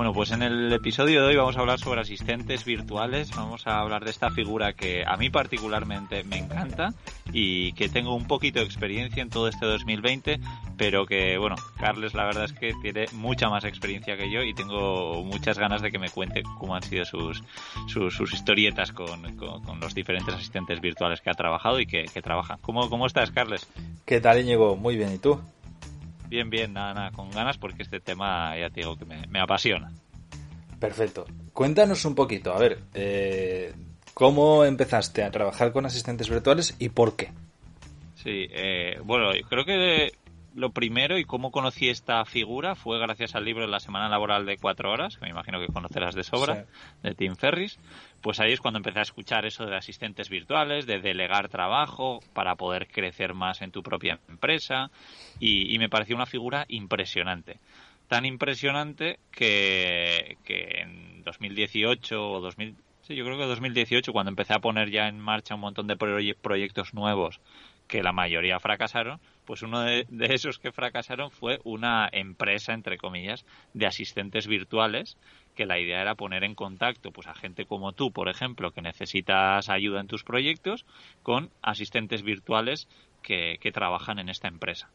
Bueno, pues en el episodio de hoy vamos a hablar sobre asistentes virtuales, vamos a hablar de esta figura que a mí particularmente me encanta y que tengo un poquito de experiencia en todo este 2020, pero que, bueno, Carles la verdad es que tiene mucha más experiencia que yo y tengo muchas ganas de que me cuente cómo han sido sus, sus, historietas con, con, los diferentes asistentes virtuales que ha trabajado y que, que trabajan. ¿Cómo, ¿Cómo estás, Carles? ¿Qué tal, Íñigo? Muy bien, ¿y tú? Bien, bien, nada, nada, con ganas porque este tema ya te digo que me, apasiona. Perfecto. Cuéntanos un poquito, a ver, eh, ¿cómo empezaste a trabajar con asistentes virtuales y por qué? Sí, eh, bueno, creo que lo primero y cómo conocí esta figura fue gracias al libro de La Semana Laboral de Cuatro Horas, que me imagino que conocerás de sobra, de Tim Ferris. Pues ahí es cuando empecé a escuchar eso de asistentes virtuales, de delegar trabajo para poder crecer más en tu propia empresa y, me pareció una figura impresionante. Tan impresionante que, que en 2018 o 2000, sí, yo creo que 2018, cuando empecé a poner ya en marcha un montón de proyectos nuevos que la mayoría fracasaron, pues uno de, esos que fracasaron fue una empresa, entre comillas, de asistentes virtuales, que la idea era poner en contacto pues a gente como tú, por ejemplo, que necesitas ayuda en tus proyectos, con asistentes virtuales que, trabajan en esta empresa.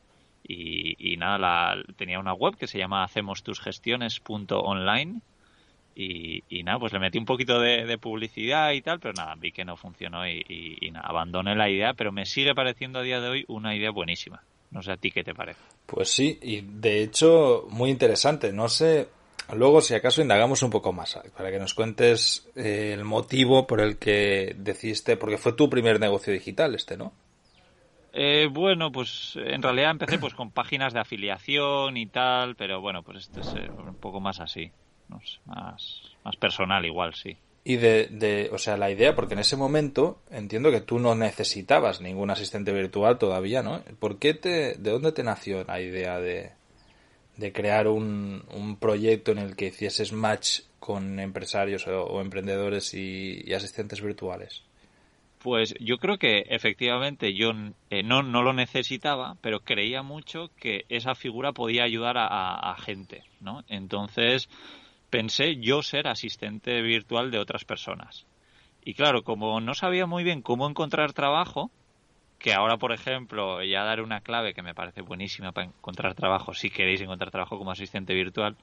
Y, nada, la, tenía una web que se llama hacemostusgestiones.online y, y nada, pues le metí un poquito de, publicidad y tal, pero nada, vi que no funcionó y, y, nada, abandoné la idea, pero me sigue pareciendo a día de hoy una idea buenísima. No sé a ti qué te parece. Pues sí, y de hecho muy interesante. No sé, luego si acaso indagamos un poco más, para que nos cuentes eh, el motivo por el que decidiste, porque fue tu primer negocio digital este, ¿no? Eh, bueno, pues en realidad empecé pues con páginas de afiliación y tal, pero bueno, pues esto es eh, un poco más así más, más personal igual, sí. Y de, de, o sea, la idea, porque en ese momento entiendo que tú no necesitabas ningún asistente virtual todavía, ¿no? ¿Por qué te, de dónde te nació la idea de, de crear un, un proyecto en el que hicieses match con empresarios o, emprendedores y, asistentes virtuales? Pues yo creo que efectivamente yo eh, no, no lo necesitaba, pero creía mucho que esa figura podía ayudar a, a gente, ¿no? Entonces, pensé yo ser asistente virtual de otras personas. Y claro, como no sabía muy bien cómo encontrar trabajo, que ahora, por ejemplo, ya daré una clave que me parece buenísima para encontrar trabajo, si queréis encontrar trabajo como asistente virtual,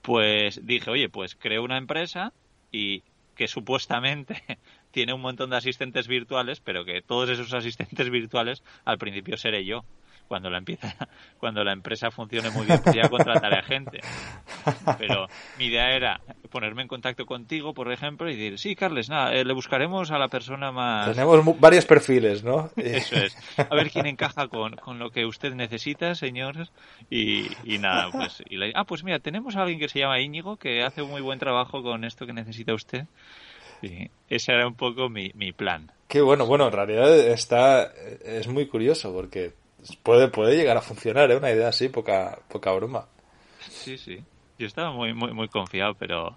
pues dije, oye, pues creo una empresa y que supuestamente tiene un montón de asistentes virtuales, pero que todos esos asistentes virtuales al principio seré yo cuando la empieza, cuando la empresa funcione muy bien, pues ya contrataré a gente. Pero mi idea era ponerme en contacto contigo, por ejemplo, y decir, sí, Carles, nada, eh, le buscaremos a la persona más... Tenemos varios perfiles, ¿no? Eso es. A ver quién encaja con, con lo que usted necesita, señores. Y, y nada, pues... Y ah, pues mira, tenemos a alguien que se llama Íñigo, que hace un muy buen trabajo con esto que necesita usted. Y ese era un poco mi, mi plan. Qué bueno, bueno, en realidad está, es muy curioso porque puede, puede llegar a funcionar, ¿eh? Una idea así, poca, poca broma. Sí, sí. Yo estaba muy, muy, muy confiado, pero,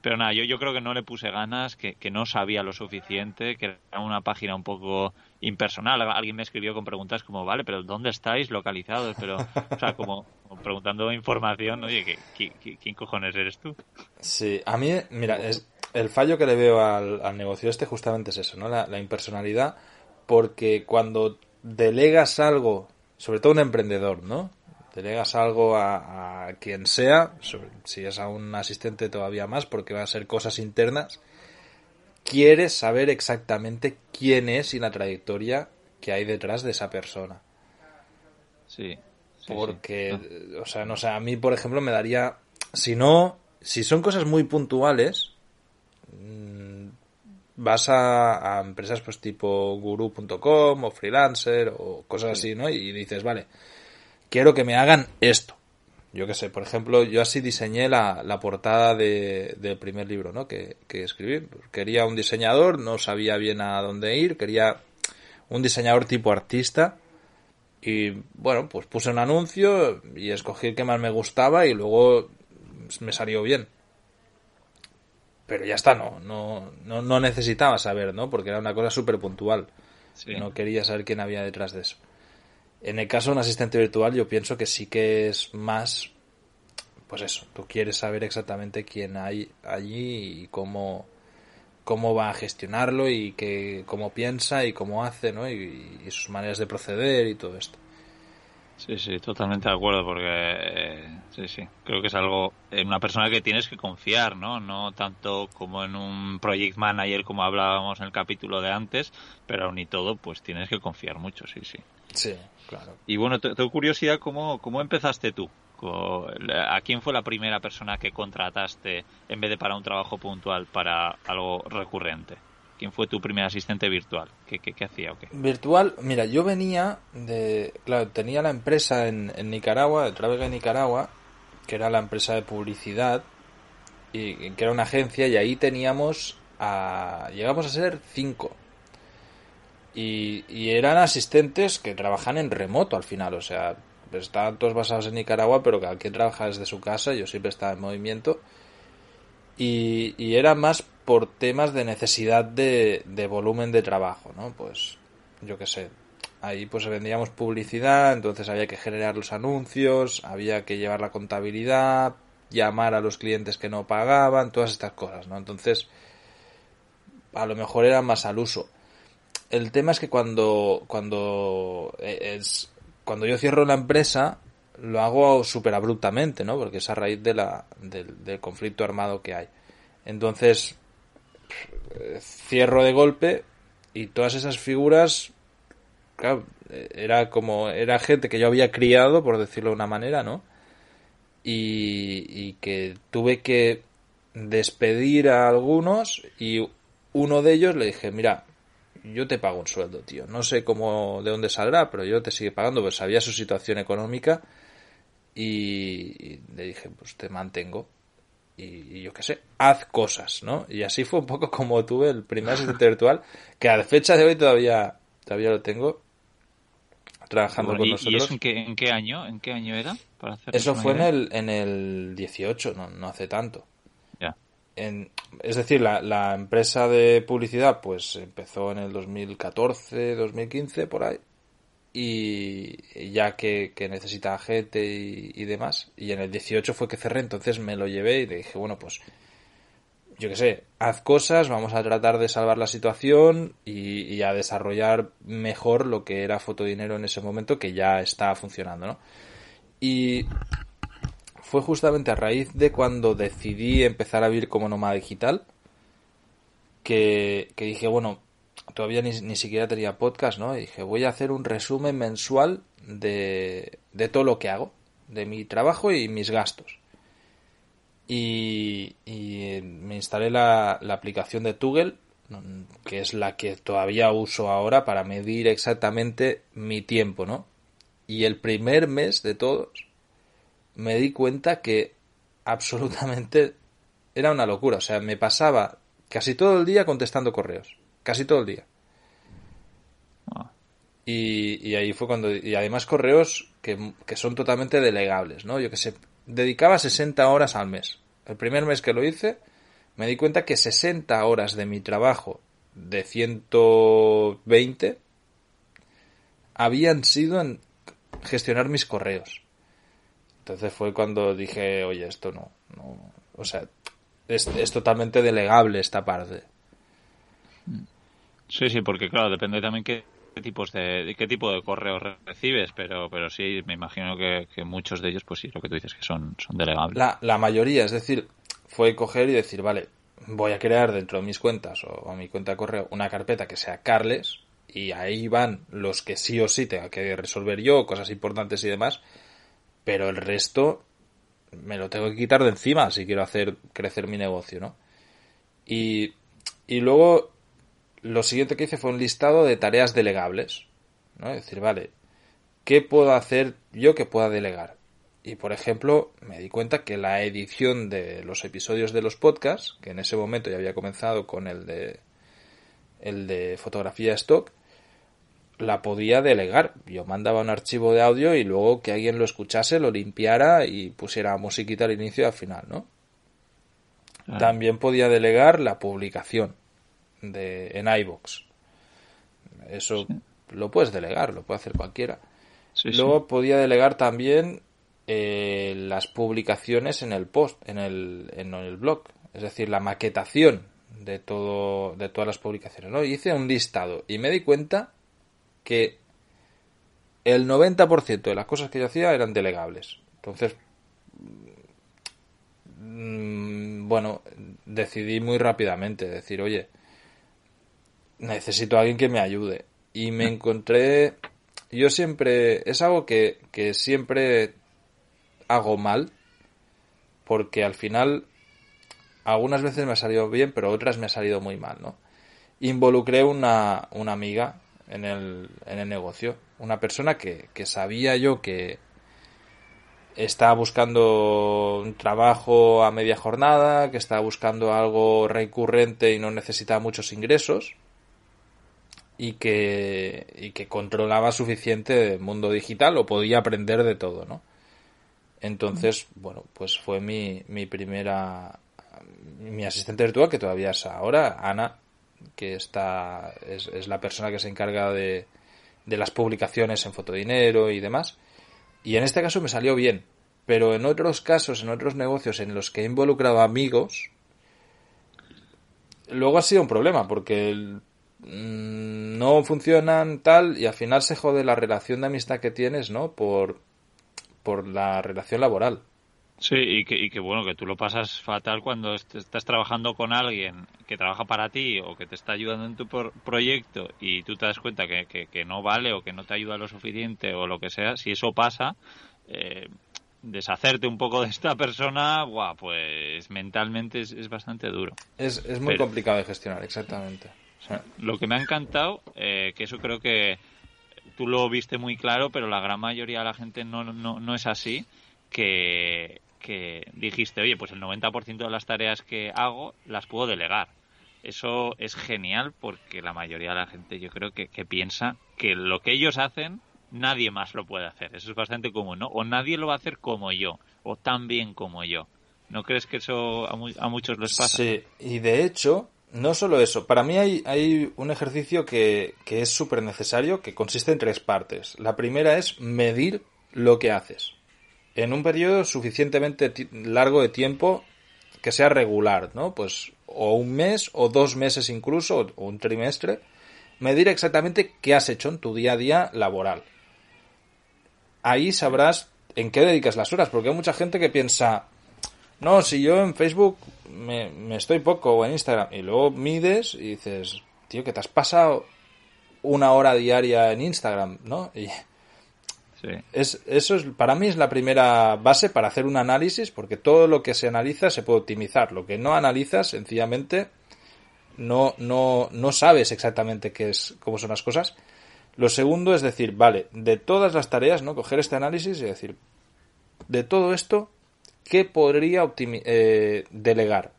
pero nada, yo, yo creo que no le puse ganas, que, que no sabía lo suficiente, que era una página un poco impersonal. Alguien me escribió con preguntas como, vale, pero ¿dónde estáis localizados? Pero, o sea, como, preguntando información, oye, ¿qué, quién cojones eres tú? Sí, a mí, mira, es, el fallo que le veo al, al negocio este justamente es eso, ¿no? La, la impersonalidad, porque cuando delegas algo, sobre todo un emprendedor, ¿no? Delegas algo a, quien sea, si es a un asistente todavía más, porque va a ser cosas internas, quieres saber exactamente quién es y la trayectoria que hay detrás de esa persona. Sí. porque, o sea, no sé, a mí, por ejemplo, me daría, si no, si son cosas muy puntuales, vas a, empresas pues tipo guru.com o freelancer o cosas así, ¿no? Y dices, vale, quiero que me hagan esto. Yo qué sé, por ejemplo, yo así diseñé la, la portada de, del primer libro, ¿no? Que, que escribí. Quería un diseñador, no sabía bien a dónde ir, quería un diseñador tipo artista. Y bueno, pues puse un anuncio y escogí el que más me gustaba y luego me salió bien pero ya está, no, no, no, no necesitaba saber, ¿no? Porque era una cosa súper puntual. No quería saber quién había detrás de eso. En el caso de un asistente virtual, yo pienso que sí que es más, pues eso, tú quieres saber exactamente quién hay allí y cómo, cómo va a gestionarlo y que, cómo piensa y cómo hace, ¿no? Y, sus maneras de proceder y todo esto. Sí, sí, totalmente de acuerdo, porque eh, sí, sí, creo que es algo, en una persona que tienes que confiar, ¿no? No tanto como en un project manager como hablábamos en el capítulo de antes, pero aún y todo, pues tienes que confiar mucho, sí, sí. Sí, claro. Y bueno, tengo curiosidad, ¿cómo, ¿cómo empezaste tú? ¿A quién fue la primera persona que contrataste en vez de para un trabajo puntual, para algo recurrente? ¿Quién fue tu primer asistente virtual? ¿Qué, hacía o qué? Virtual, mira, yo venía de. Claro, tenía la empresa en, Nicaragua, de Travega Nicaragua, que era la empresa de publicidad, y que era una agencia, y ahí teníamos. Llegamos a ser cinco. Y, y eran asistentes que trabajan en remoto al final, o sea, estaban todos basados en Nicaragua, pero cada quien trabaja desde su casa, yo siempre estaba en movimiento. Y, y era más por temas de necesidad de, de volumen de trabajo, ¿no? Pues yo qué sé, ahí pues vendíamos publicidad, entonces había que generar los anuncios, había que llevar la contabilidad, llamar a los clientes que no pagaban, todas estas cosas, ¿no? Entonces, a lo mejor era más al uso. El tema es que cuando, cuando es, cuando yo cierro la empresa, lo hago súper abruptamente, ¿no? Porque es a raíz de la, del, conflicto armado que hay. Entonces, cierro de golpe y todas esas figuras, claro, era como, era gente que yo había criado, por decirlo de una manera, ¿no? Y, y que tuve que despedir a algunos y uno de ellos le dije, mira, yo te pago un sueldo, tío. No sé cómo, de dónde saldrá, pero yo te sigue pagando, pues sabía su situación económica y, le dije, pues te mantengo. Y, yo qué sé, haz cosas, ¿no? Y así fue un poco como tuve el primer asistente virtual, que a la fecha de hoy todavía, todavía lo tengo trabajando con nosotros. ¿Y eso en qué, en qué año? ¿En qué año era? Para hacer eso fue en el, en el 18, no, no hace tanto es decir, la, empresa de publicidad pues empezó en el 2014, 2015, por ahí, y ya que, necesita gente y, demás, y en el 18 fue que cerré, entonces me lo llevé y le dije, bueno, pues yo qué sé, haz cosas, vamos a tratar de salvar la situación y, y, a desarrollar mejor lo que era Fotodinero en ese momento que ya está funcionando, ¿no? Y fue justamente a raíz de cuando decidí empezar a vivir como nómada digital que, dije, bueno, todavía ni, siquiera tenía podcast, ¿no? Y dije, voy a hacer un resumen mensual de, de todo lo que hago, de mi trabajo y mis gastos. Y, y me instalé la, la aplicación de Toggle, que es la que todavía uso ahora para medir exactamente mi tiempo, ¿no? Y el primer mes de todos me di cuenta que absolutamente era una locura. O sea, me pasaba casi todo el día contestando correos. Casi todo el día. Ah. Y, ahí fue cuando... Y además correos que, que, son totalmente delegables, ¿no? Yo que sé, dedicaba 60 horas al mes. El primer mes que lo hice, me di cuenta que 60 horas de mi trabajo de 120 habían sido en gestionar mis correos. Entonces fue cuando dije, oye, esto no, no o sea, es, totalmente delegable esta parte. Sí, sí, porque claro, depende también qué, tipos de, qué tipo de correos recibes, pero, pero sí, me imagino que, muchos de ellos, pues sí, lo que tú dices, que son, son delegables. La, mayoría, es decir, fue coger y decir, vale, voy a crear dentro de mis cuentas o, a mi cuenta de correo una carpeta que sea Carles y ahí van los que sí o sí tenga que resolver yo, cosas importantes y demás, pero el resto me lo tengo que quitar de encima si quiero hacer crecer mi negocio, ¿no? Y, y luego lo siguiente que hice fue un listado de tareas delegables, ¿no? Es decir, vale, ¿qué puedo hacer yo que pueda delegar? Y por ejemplo, me di cuenta que la edición de los episodios de los podcasts, que en ese momento ya había comenzado con el de el de fotografía stock, la podía delegar. Yo mandaba un archivo de audio y luego que alguien lo escuchase, lo limpiara y pusiera musiquita al inicio y al final, ¿no? Ah. También podía delegar la publicación de, en iBox. Eso lo puedes delegar, lo puede hacer cualquiera. luego podía delegar también eh, las publicaciones en el post, en el, en el blog, es decir, la maquetación de todo, de todas las publicaciones, ¿no? hice un listado y me di cuenta que el 90% de las cosas que yo hacía eran delegables. Entonces, mm, bueno, decidí muy rápidamente decir, oye, necesito a alguien que me ayude. Y me encontré, yo siempre, es algo que, que siempre hago mal, porque al final algunas veces me ha salido bien, pero otras me ha salido muy mal, ¿no? Involucré una, una amiga en el, en el negocio, una persona que, que sabía yo que estaba buscando un trabajo a media jornada, que estaba buscando algo recurrente y no necesitaba muchos ingresos y que, y que controlaba suficiente el mundo digital o podía aprender de todo, ¿no? Entonces, bueno, pues fue mi, mi primera, mi asistente virtual, que todavía es ahora, Ana, que está, es, es la persona que se encarga de, de las publicaciones en Fotodinero y demás. Y en este caso me salió bien. Pero en otros casos, en otros negocios en los que he involucrado amigos, luego ha sido un problema, porque mm, no funcionan tal y al final se jode la relación de amistad que tienes, ¿no? Por, por la relación laboral. Sí, y que, y que bueno, que tú lo pasas fatal cuando estás trabajando con alguien que trabaja para ti o que te está ayudando en tu proyecto y tú te das cuenta que, que, no vale o que no te ayuda lo suficiente o lo que sea, si eso pasa, eh, deshacerte un poco de esta persona, buah, pues mentalmente es, bastante duro. Es, es muy complicado de gestionar, exactamente. Lo que me ha encantado, eh, que eso creo que tú lo viste muy claro, pero la gran mayoría de la gente no, no, no es así, que, que dijiste, oye, pues el 90% de las tareas que hago las puedo delegar. Eso es genial porque la mayoría de la gente yo creo que, piensa que lo que ellos hacen nadie más lo puede hacer. Eso es bastante común, ¿no? O nadie lo va a hacer como yo, o tan bien como yo. ¿No crees que eso a, a muchos les pasa? Sí, y de hecho, no solo eso, para mí hay, hay un ejercicio que, que es súper necesario que consiste en tres partes. La primera es medir lo que haces en un periodo suficientemente largo de tiempo que sea regular, ¿no? Pues o un mes o dos meses incluso o un trimestre, medir exactamente qué has hecho en tu día a día laboral. Ahí sabrás en qué dedicas las horas, porque hay mucha gente que piensa, no, si yo en Facebook me, me estoy poco o en Instagram y luego mides y dices, tío, que te has pasado una hora diaria en Instagram, ¿no? Y es, eso es, para mí es la primera base para hacer un análisis, porque todo lo que se analiza se puede optimizar. Lo que no analizas, sencillamente, no, no, no sabes exactamente qué es, cómo son las cosas. Lo segundo es decir, vale, de todas las tareas, ¿no? Coger este análisis y decir, de todo esto, ¿qué podría eh, delegar?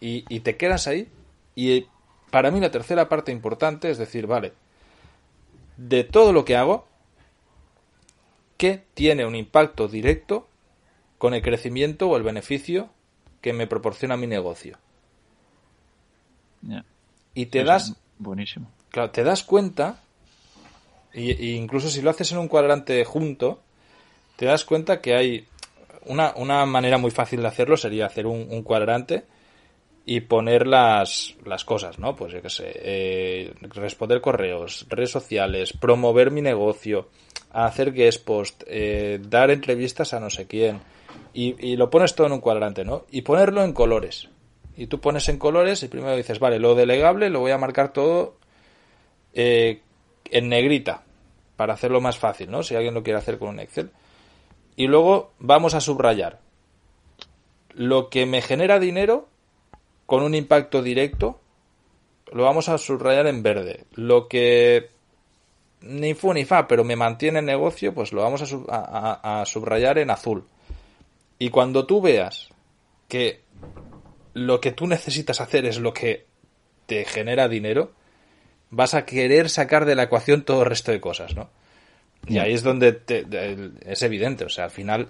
Y, y te quedas ahí. Y para mí la tercera parte importante es decir, vale, de todo lo que hago, que tiene un impacto directo con el crecimiento o el beneficio que me proporciona mi negocio. Y te das. Buenísimo. Claro, te das cuenta, y, incluso si lo haces en un cuadrante junto, te das cuenta que hay. Una, una manera muy fácil de hacerlo sería hacer un, cuadrante y poner las, las, cosas, ¿no? Pues yo qué sé, eh, responder correos, redes sociales, promover mi negocio, hacer guest post, eh, dar entrevistas a no sé quién, y, lo pones todo en un cuadrante, ¿no? Y ponerlo en colores. Y tú pones en colores y primero dices, vale, lo delegable lo voy a marcar todo eh, en negrita, para hacerlo más fácil, ¿no? Si alguien lo quiere hacer con un Excel. Y luego vamos a subrayar lo que me genera dinero con un impacto directo, lo vamos a subrayar en verde. Lo que ni fu ni fa, pero me mantiene el negocio, pues lo vamos a, subrayar en azul. Y cuando tú veas que lo que tú necesitas hacer es lo que te genera dinero, vas a querer sacar de la ecuación todo el resto de cosas, ¿no? Y ahí es donde es evidente, o sea, al final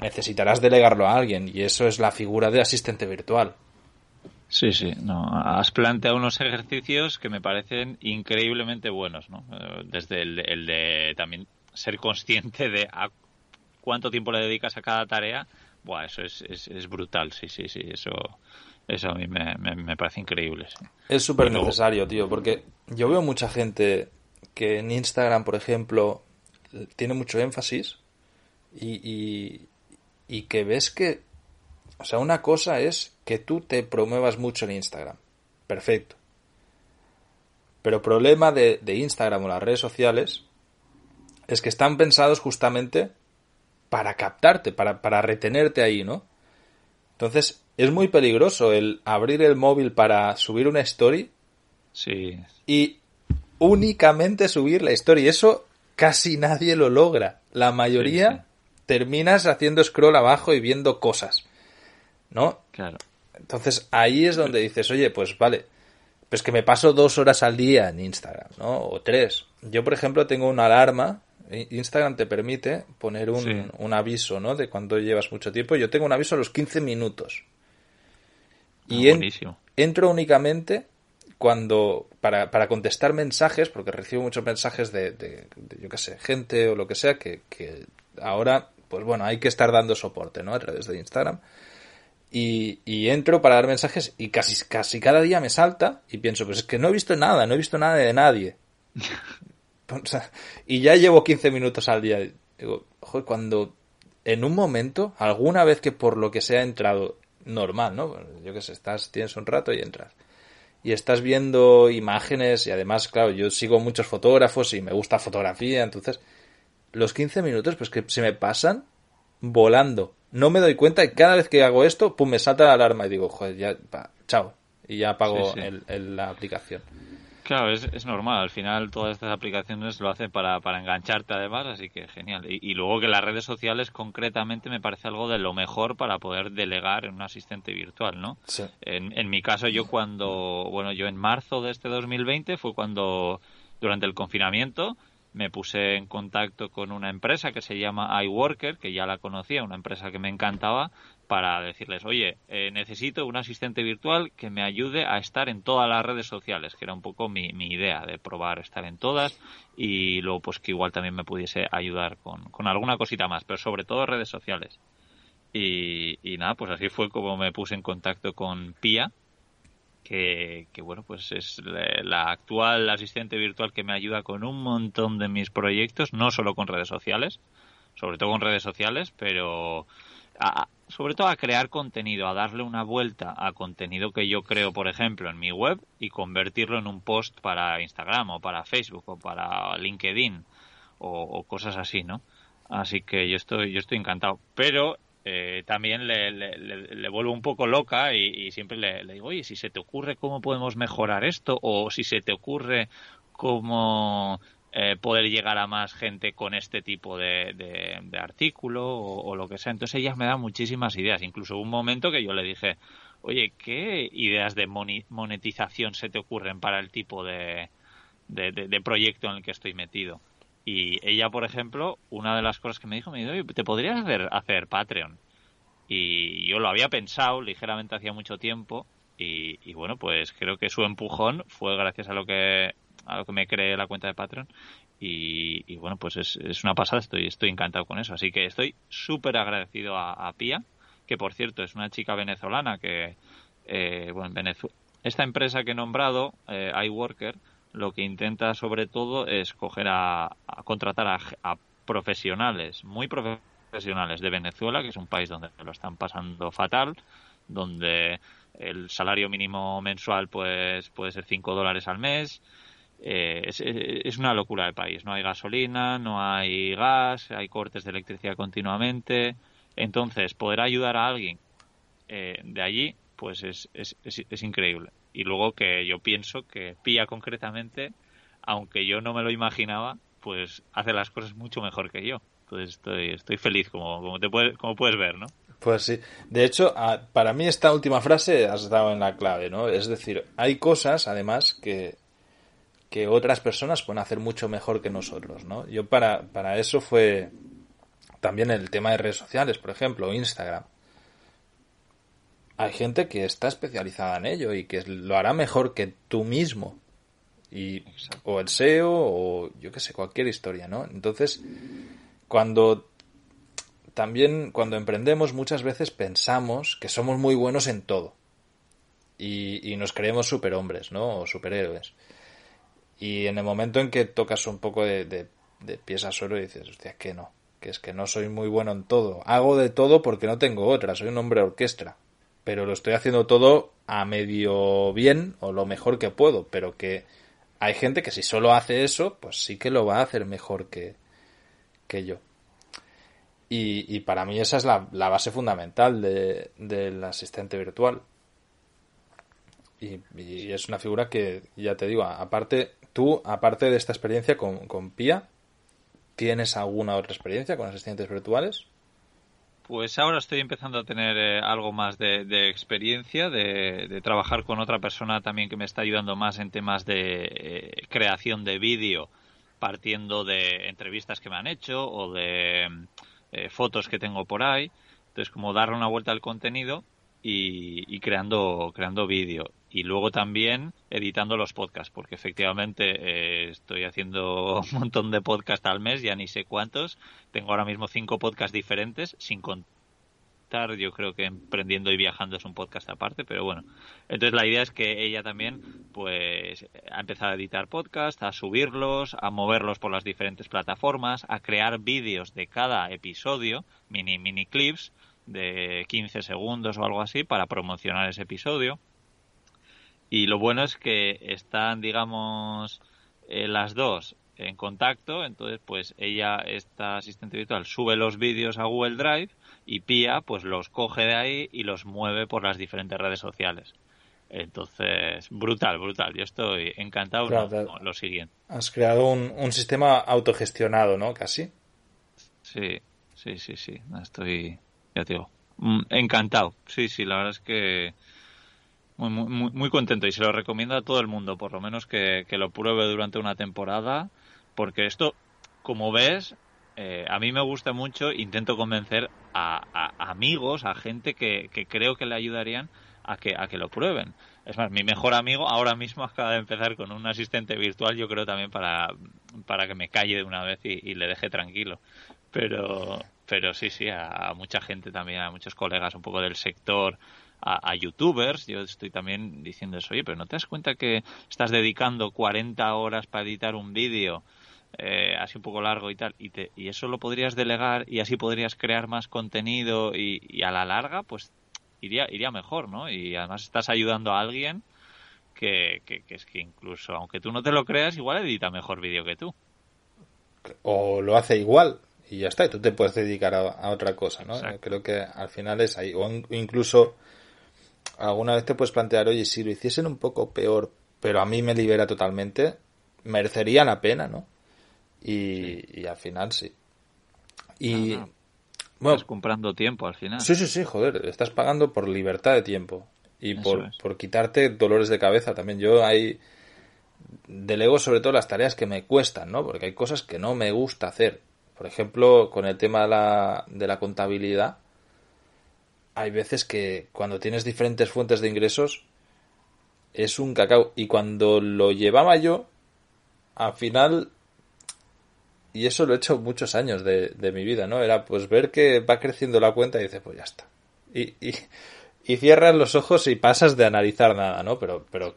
necesitarás delegarlo a alguien y eso es la figura de asistente virtual. Sí, sí, no, has planteado unos ejercicios que me parecen increíblemente buenos, ¿no? Eh, desde el, de también ser consciente de cuánto tiempo le dedicas a cada tarea, buah, eso es, es, brutal, sí, sí, sí, eso, eso a mí me, me, parece increíble. Es súper necesario, tío, porque yo veo mucha gente que en Instagram, por ejemplo, tiene mucho énfasis y, y, que ves que, o sea, una cosa es que tú te promuevas mucho en Instagram. Perfecto. Pero el problema de, de Instagram o las redes sociales es que están pensados justamente para captarte, para, para retenerte ahí, ¿no? Entonces, es muy peligroso el abrir el móvil para subir una story. Sí. Y únicamente subir la story. Eso casi nadie lo logra. La mayoría terminas haciendo scroll abajo y viendo cosas. ¿No? Claro. Entonces ahí es donde dices, oye, pues vale, pues que me paso dos horas al día en Instagram, ¿no? O tres. Yo, por ejemplo, tengo una alarma Instagram te permite poner un, aviso, ¿no? De cuando llevas mucho tiempo. Yo tengo un aviso a los 15 minutos. Y ah, entro únicamente cuando para, para, contestar mensajes, porque recibo muchos mensajes de, yo qué sé, gente o lo que sea, que, que, ahora, pues bueno, hay que estar dando soporte, ¿no? A través de Instagram. Y, y, entro para dar mensajes y casi, casi cada día me salta y pienso, pues es que no he visto nada, no he visto nada de nadie. y ya llevo 15 minutos al día. Digo, cuando en un momento, alguna vez que por lo que sea entrado normal, ¿no? Yo que sé, estás, tienes un rato y entras. Y estás viendo imágenes y además, claro, yo sigo muchos fotógrafos y me gusta fotografía, entonces los 15 minutos pues que se me pasan volando. No me doy cuenta y cada vez que hago esto, pum, me salta la alarma y digo, joder, ya, chao. Y ya apago la aplicación. Claro, es, normal. Al final todas estas aplicaciones lo hacen para, para engancharte además, así que genial. Y, luego que las redes sociales concretamente me parece algo de lo mejor para poder delegar en un asistente virtual, ¿no? En, en mi caso yo cuando, bueno, yo en marzo de este 2020 fue cuando durante el confinamiento me puse en contacto con una empresa que se llama iWorker, que ya la conocía, una empresa que me encantaba, para decirles, oye, eh, necesito un asistente virtual que me ayude a estar en todas las redes sociales, que era un poco mi, mi idea de probar estar en todas y luego pues que igual también me pudiese ayudar con, con alguna cosita más, pero sobre todo redes sociales. Y, y, nada, pues así fue como me puse en contacto con Pia, que, que bueno, pues es la, actual asistente virtual que me ayuda con un montón de mis proyectos, no solo con redes sociales, sobre todo con redes sociales, pero sobre todo a crear contenido, a darle una vuelta a contenido que yo creo, por ejemplo, en mi web y convertirlo en un post para Instagram o para Facebook o para LinkedIn o, cosas así, ¿no? Así que yo estoy, yo estoy encantado. Pero eh, también le, le, vuelvo un poco loca y, siempre le, le, digo, oye, si se te ocurre cómo podemos mejorar esto o si se te ocurre cómo eh, poder llegar a más gente con este tipo de, de, artículo o, lo que sea. Entonces ellas me dan muchísimas ideas. Incluso un momento que yo le dije, oye, ¿qué ideas de monetización se te ocurren para el tipo de, de, proyecto en el que estoy metido? Y ella, por ejemplo, una de las cosas que me dijo, me dijo, oye, ¿te podrías hacer, Patreon? Y yo lo había pensado ligeramente hacía mucho tiempo y, bueno, pues creo que su empujón fue gracias a lo que a lo que me cree la cuenta de Patreon. Y, bueno, pues es, es, una pasada, estoy, estoy encantado con eso. Así que estoy súper agradecido a, Pia, que por cierto es una chica venezolana que, eh, bueno, esta empresa que he nombrado, eh, iWorker, lo que intenta sobre todo es coger a, contratar a, profesionales, muy profesionales de Venezuela, que es un país donde lo están pasando fatal, donde el salario mínimo mensual pues puede ser 5 dólares al mes, eh, es, una locura el país. No hay gasolina, no hay gas, hay cortes de electricidad continuamente. Entonces, poder ayudar a alguien eh, de allí, pues es, es, es, increíble. Y luego que yo pienso que Pía concretamente, aunque yo no me lo imaginaba, pues hace las cosas mucho mejor que yo. Entonces estoy, estoy feliz, como, como, te puedes, como puedes ver, ¿no? Pues sí. De hecho, para mí esta última frase has dado en la clave, ¿no? Es decir, hay cosas, además, que que otras personas pueden hacer mucho mejor que nosotros, ¿no? Yo para, para eso fue también el tema de redes sociales, por ejemplo, Instagram. Hay gente que está especializada en ello y que lo hará mejor que tú mismo. Y, o el SEO o yo qué sé, cualquier historia, ¿no? Entonces, cuando también cuando emprendemos muchas veces pensamos que somos muy buenos en todo. Y, nos creemos superhombres, ¿no? O superhéroes. Y en el momento en que tocas un poco de, de, de pies a suelo y dices, hostia, que no, que es que no soy muy bueno en todo. Hago de todo porque no tengo otra, soy un hombre orquesta. Pero lo estoy haciendo todo a medio bien o lo mejor que puedo, pero que hay gente que si solo hace eso, pues sí que lo va a hacer mejor que, que yo. Y, para mí esa es la, base fundamental de, del asistente virtual. Y, es una figura que, ya te digo, aparte, tú, aparte de esta experiencia con, con Pia, ¿tienes alguna otra experiencia con asistentes virtuales? Pues ahora estoy empezando a tener eh, algo más de, experiencia, de, trabajar con otra persona también que me está ayudando más en temas de eh, creación de vídeo, partiendo de entrevistas que me han hecho o de eh, fotos que tengo por ahí. Entonces, como darle una vuelta al contenido y, creando, creando vídeo. Y luego también editando los podcasts, porque efectivamente eh, estoy haciendo un montón de podcasts al mes, ya ni sé cuántos. Tengo ahora mismo cinco podcasts diferentes, sin contar yo creo que Emprendiendo y Viajando es un podcast aparte, pero bueno. Entonces la idea es que ella también pues ha empezado a editar podcasts, a subirlos, a moverlos por las diferentes plataformas, a crear vídeos de cada episodio, mini mini clips de 15 segundos o algo así para promocionar ese episodio. Y lo bueno es que están, digamos, eh, las dos en contacto, entonces pues ella, esta asistente virtual, sube los vídeos a Google Drive y Pia pues los coge de ahí y los mueve por las diferentes redes sociales. Entonces, brutal, brutal. Yo estoy encantado con lo siguiente. Has creado un, un, sistema autogestionado, ¿no? Casi. Sí, sí, sí, sí. Estoy, ya te digo, mm, encantado. Sí, sí, la verdad es que muy, muy, muy contento y se lo recomiendo a todo el mundo, por lo menos que, que lo pruebe durante una temporada, porque esto, como ves, eh, a mí me gusta mucho, intento convencer a, amigos, a gente que, creo que le ayudarían a que, a que lo prueben. Es más, mi mejor amigo ahora mismo acaba de empezar con un asistente virtual, yo creo también para, para que me calle de una vez y, le deje tranquilo. Pero, pero sí, sí, a, mucha gente también, a muchos colegas un poco del sector, a, youtubers, yo estoy también diciendo eso, oye, pero ¿no te das cuenta que estás dedicando 40 horas para editar un vídeo? eh, así un poco largo y tal, y, te, y eso lo podrías delegar y así podrías crear más contenido y, a la larga, pues iría, iría mejor, ¿no? Y además estás ayudando a alguien que, que, es que incluso, aunque tú no te lo creas, igual edita mejor vídeo que tú. O lo hace igual y ya está, y tú te puedes dedicar a, otra cosa, ¿no? Creo que al final es ahí. O incluso alguna vez te puedes plantear, oye, si lo hiciesen un poco peor, pero a mí me libera totalmente, merecería la pena, ¿no? Y, al final sí. Y. Bueno, estás comprando tiempo al final. Sí, sí, sí, joder. Estás pagando por libertad de tiempo. Y por, por quitarte dolores de cabeza también. Yo hay. Delego sobre todo las tareas que me cuestan, ¿no? Porque hay cosas que no me gusta hacer. Por ejemplo, con el tema de la, de la contabilidad, hay veces que cuando tienes diferentes fuentes de ingresos es un cacao. Y cuando lo llevaba yo, al final y eso lo he hecho muchos años de, mi vida, ¿no? Era pues ver que va creciendo la cuenta y dices, pues ya está. Y, y, y cierras los ojos y pasas de analizar nada, ¿no? Pero, pero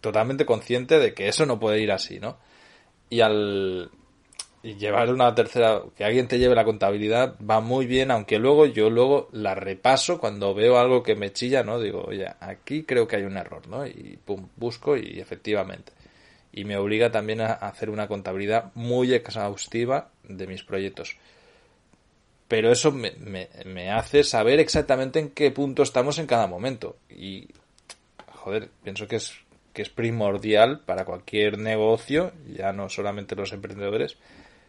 totalmente consciente de que eso no puede ir así, ¿no? Y al y llevar una tercera, que alguien te lleve la contabilidad va muy bien, aunque luego yo luego la repaso cuando veo algo que me chilla, ¿no? Digo, oye, aquí creo que hay un error, ¿no? Y pum, busco y efectivamente y me obliga también a hacer una contabilidad muy exhaustiva de mis proyectos. Pero eso me, me, hace saber exactamente en qué punto estamos en cada momento. Y, joder, pienso que es, que es primordial para cualquier negocio, ya no solamente los emprendedores,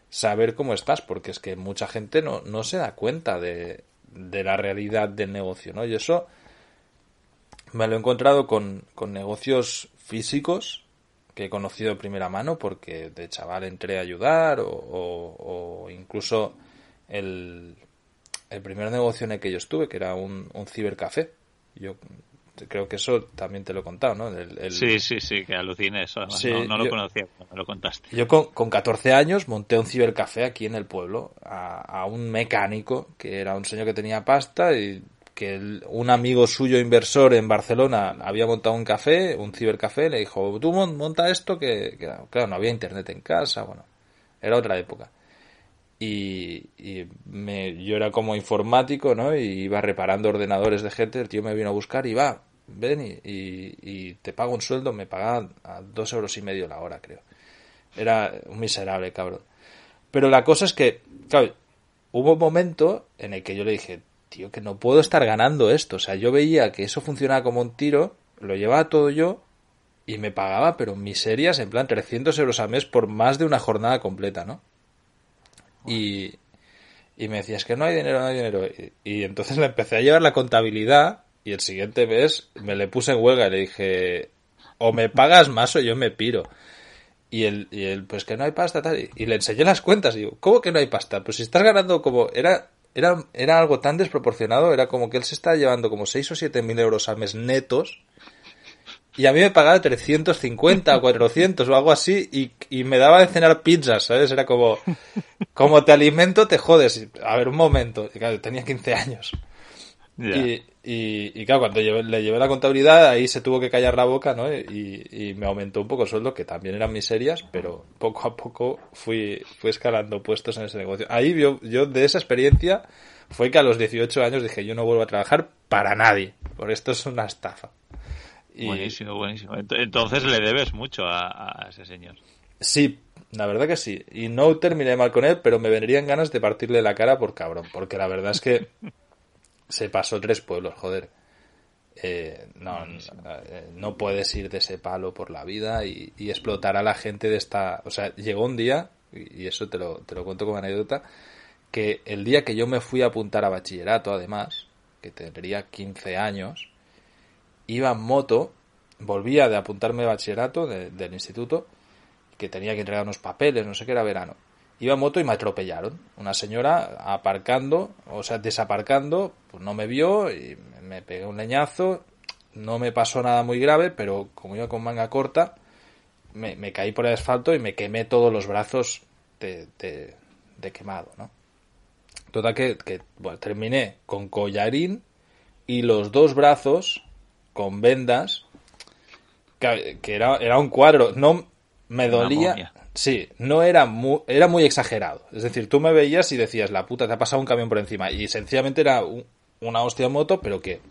saber cómo estás, porque es que mucha gente no, no se da cuenta de, de la realidad del negocio, ¿no? Y eso me lo he encontrado con, con negocios físicos que he conocido de primera mano porque de chaval entré a ayudar o, incluso el, el, primer negocio en el que yo estuve, que era un, un cibercafé. Yo creo que eso también te lo he contado, ¿no? Sí, sí, sí, que alucine eso. no, lo conocía, me lo contaste. Yo con, con 14 años monté un cibercafé aquí en el pueblo a, a, un mecánico que era un señor que tenía pasta y que un amigo suyo inversor en Barcelona había montado un café, un cibercafé, le dijo, tú monta esto que, claro, no había internet en casa, bueno, era otra época. Y, me, yo era como informático, ¿no? Y iba reparando ordenadores de gente, el tío me vino a buscar y va, ven y, y, te pago un sueldo, me pagaban a dos euros y medio la hora, creo. Era un miserable, cabrón. Pero la cosa es que, claro, hubo un momento en el que yo le dije, tío, que no puedo estar ganando esto. O sea, yo veía que eso funcionaba como un tiro, lo llevaba todo yo y me pagaba, pero miserias, en plan 300 euros al mes por más de una jornada completa, ¿no? Y, y me decía, es que no hay dinero, no hay dinero. Y, entonces le empecé a llevar la contabilidad y el siguiente mes me le puse en huelga y le dije, o me pagas más o yo me piro. Y él, y él pues que no hay pasta, tal. Y, y le enseñé las cuentas. Y digo, ¿cómo que no hay pasta? Pues si estás ganando como. Era era, era algo tan desproporcionado, era como que él se estaba llevando como 6 o 7 mil euros al mes netos y a mí me pagaba 350 o 400 o algo así y, y, me daba de cenar pizzas, ¿sabes? Era como, como te alimento, te jodes. A ver, un momento. claro, tenía 15 años. Y, y, claro, cuando le llevé la contabilidad, ahí se tuvo que callar la boca, ¿no? Y, me aumentó un poco el sueldo, que también eran miserias, pero poco a poco fui, fui escalando puestos en ese negocio. Ahí yo, yo de esa experiencia fue que a los 18 años dije, yo no vuelvo a trabajar para nadie, por esto es una estafa. Buenísimo, buenísimo. Entonces le debes mucho a, a ese señor. Sí, la verdad que sí. Y no terminé mal con él, pero me vendrían ganas de partirle la cara por cabrón, porque la verdad es que se pasó tres pueblos, joder. Eh, no, eh, no, puedes ir de ese palo por la vida y, explotar a la gente de esta... O sea, llegó un día, y eso te lo, te lo cuento como anécdota, que el día que yo me fui a apuntar a bachillerato, además, que tendría 15 años, iba en moto, volvía de apuntarme a bachillerato del instituto, que tenía que entregar unos papeles, no sé qué era verano iba en moto y me atropellaron. Una señora aparcando, o sea, desaparcando, pues no me vio y me pegué un leñazo. No me pasó nada muy grave, pero como iba con manga corta, me, caí por el asfalto y me quemé todos los brazos de, de, quemado, ¿no? Total que, que bueno, terminé con collarín y los dos brazos con vendas, que, era, era un cuadro. No me dolía. Sí, no era muy, era muy exagerado. Es decir, tú me veías y decías, la puta, te ha pasado un camión por encima. Y sencillamente era una hostia moto, pero que,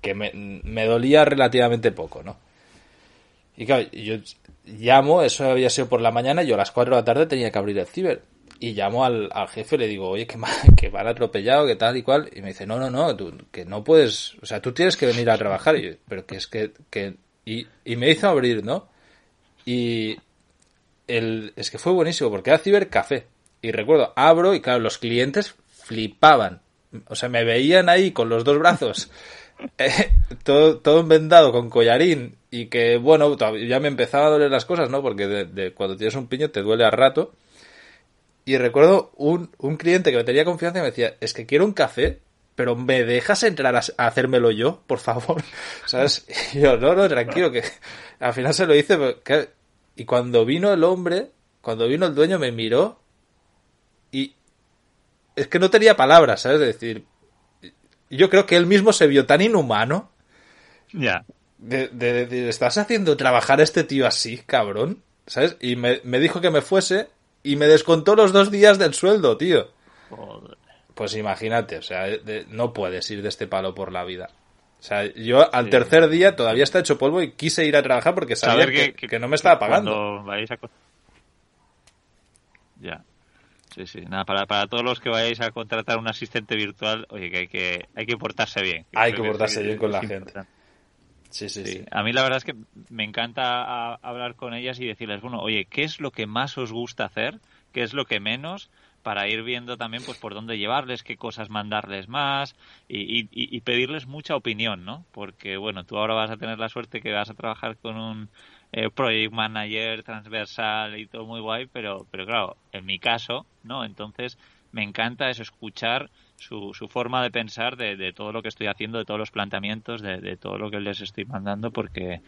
que me, dolía relativamente poco, ¿no? Y claro, yo llamo, eso había sido por la mañana, yo a las 4 de la tarde tenía que abrir el ciber. Y llamo al, al jefe le digo, oye, que, me, que van atropellado, que tal y cual. Y me dice, no, no, no, tú, que no puedes, o sea, tú tienes que venir a trabajar. Y pero que es que, que y, y me hizo abrir, ¿no? Y, el, es que fue buenísimo porque era cibercafé. Y recuerdo, abro y claro, los clientes flipaban. O sea, me veían ahí con los dos brazos, eh, todo, todo vendado con collarín y que, bueno, ya me empezaba a doler las cosas, ¿no? Porque de, cuando tienes un piño te duele al rato. Y recuerdo un, un cliente que me tenía confianza y me decía, es que quiero un café, pero ¿me dejas entrar a, hacérmelo yo, por favor? ¿Sabes? Y yo, no, no, tranquilo, que al final se lo hice, porque y cuando vino el hombre, cuando vino el dueño, me miró y es que no tenía palabras, ¿sabes? Es decir, yo creo que él mismo se vio tan inhumano. Ya. De, decir, ¿estás haciendo trabajar a este tío así, cabrón? ¿Sabes? Y me, dijo que me fuese y me descontó los dos días del sueldo, tío. Pues imagínate, o sea, no puedes ir de este palo por la vida. O sea, yo al tercer día todavía está hecho polvo y quise ir a trabajar porque sabía que, no me estaba pagando. Vais a... Ya. Sí, sí. Nada, para, para todos los que vayáis a contratar un asistente virtual, oye, que hay que, hay que portarse bien. Hay que portarse bien con la gente. Sí, sí, sí, A mí la verdad es que me encanta hablar con ellas y decirles, bueno, oye, ¿qué es lo que más os gusta hacer? ¿Qué es lo que menos? para ir viendo también pues por dónde llevarles, qué cosas mandarles más y, pedirles mucha opinión, ¿no? Porque bueno, tú ahora vas a tener la suerte que vas a trabajar con un eh, project manager transversal y todo muy guay, pero pero claro, en mi caso, ¿no? Entonces me encanta eso escuchar su, su forma de pensar de, todo lo que estoy haciendo, de todos los planteamientos, de, todo lo que les estoy mandando, porque,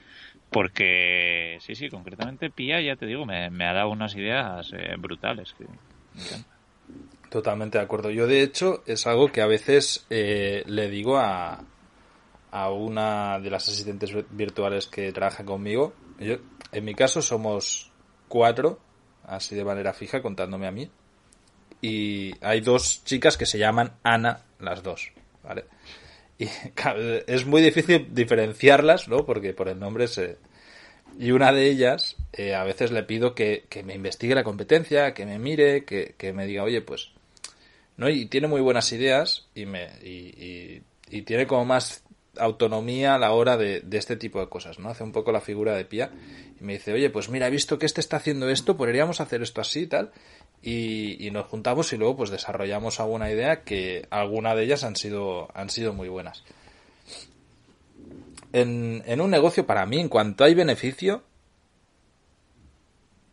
porque sí, sí, concretamente Pia, ya te digo, me, me ha dado unas ideas eh, brutales. Que Totalmente de acuerdo. Yo, de hecho, es algo que a veces eh, le digo a, a una de las asistentes virtuales que trabaja conmigo. Yo, en mi caso somos cuatro, así de manera fija, contándome a mí. Y hay dos chicas que se llaman Ana, las dos, ¿vale? Y es muy difícil diferenciarlas, ¿no? Porque por el nombre se... Y una de ellas, eh, a veces le pido que, que, me investigue la competencia, que me mire, que, que, me diga, oye, pues... ¿no? Y tiene muy buenas ideas y, me, y, y, y tiene como más autonomía a la hora de, de, este tipo de cosas, ¿no? Hace un poco la figura de Pía y me dice, oye, pues mira, he visto que este está haciendo esto, podríamos hacer esto así y tal. Y, y, nos juntamos y luego pues desarrollamos alguna idea que alguna de ellas han sido, han sido muy buenas. En, en un negocio, para mí, en cuanto hay beneficio,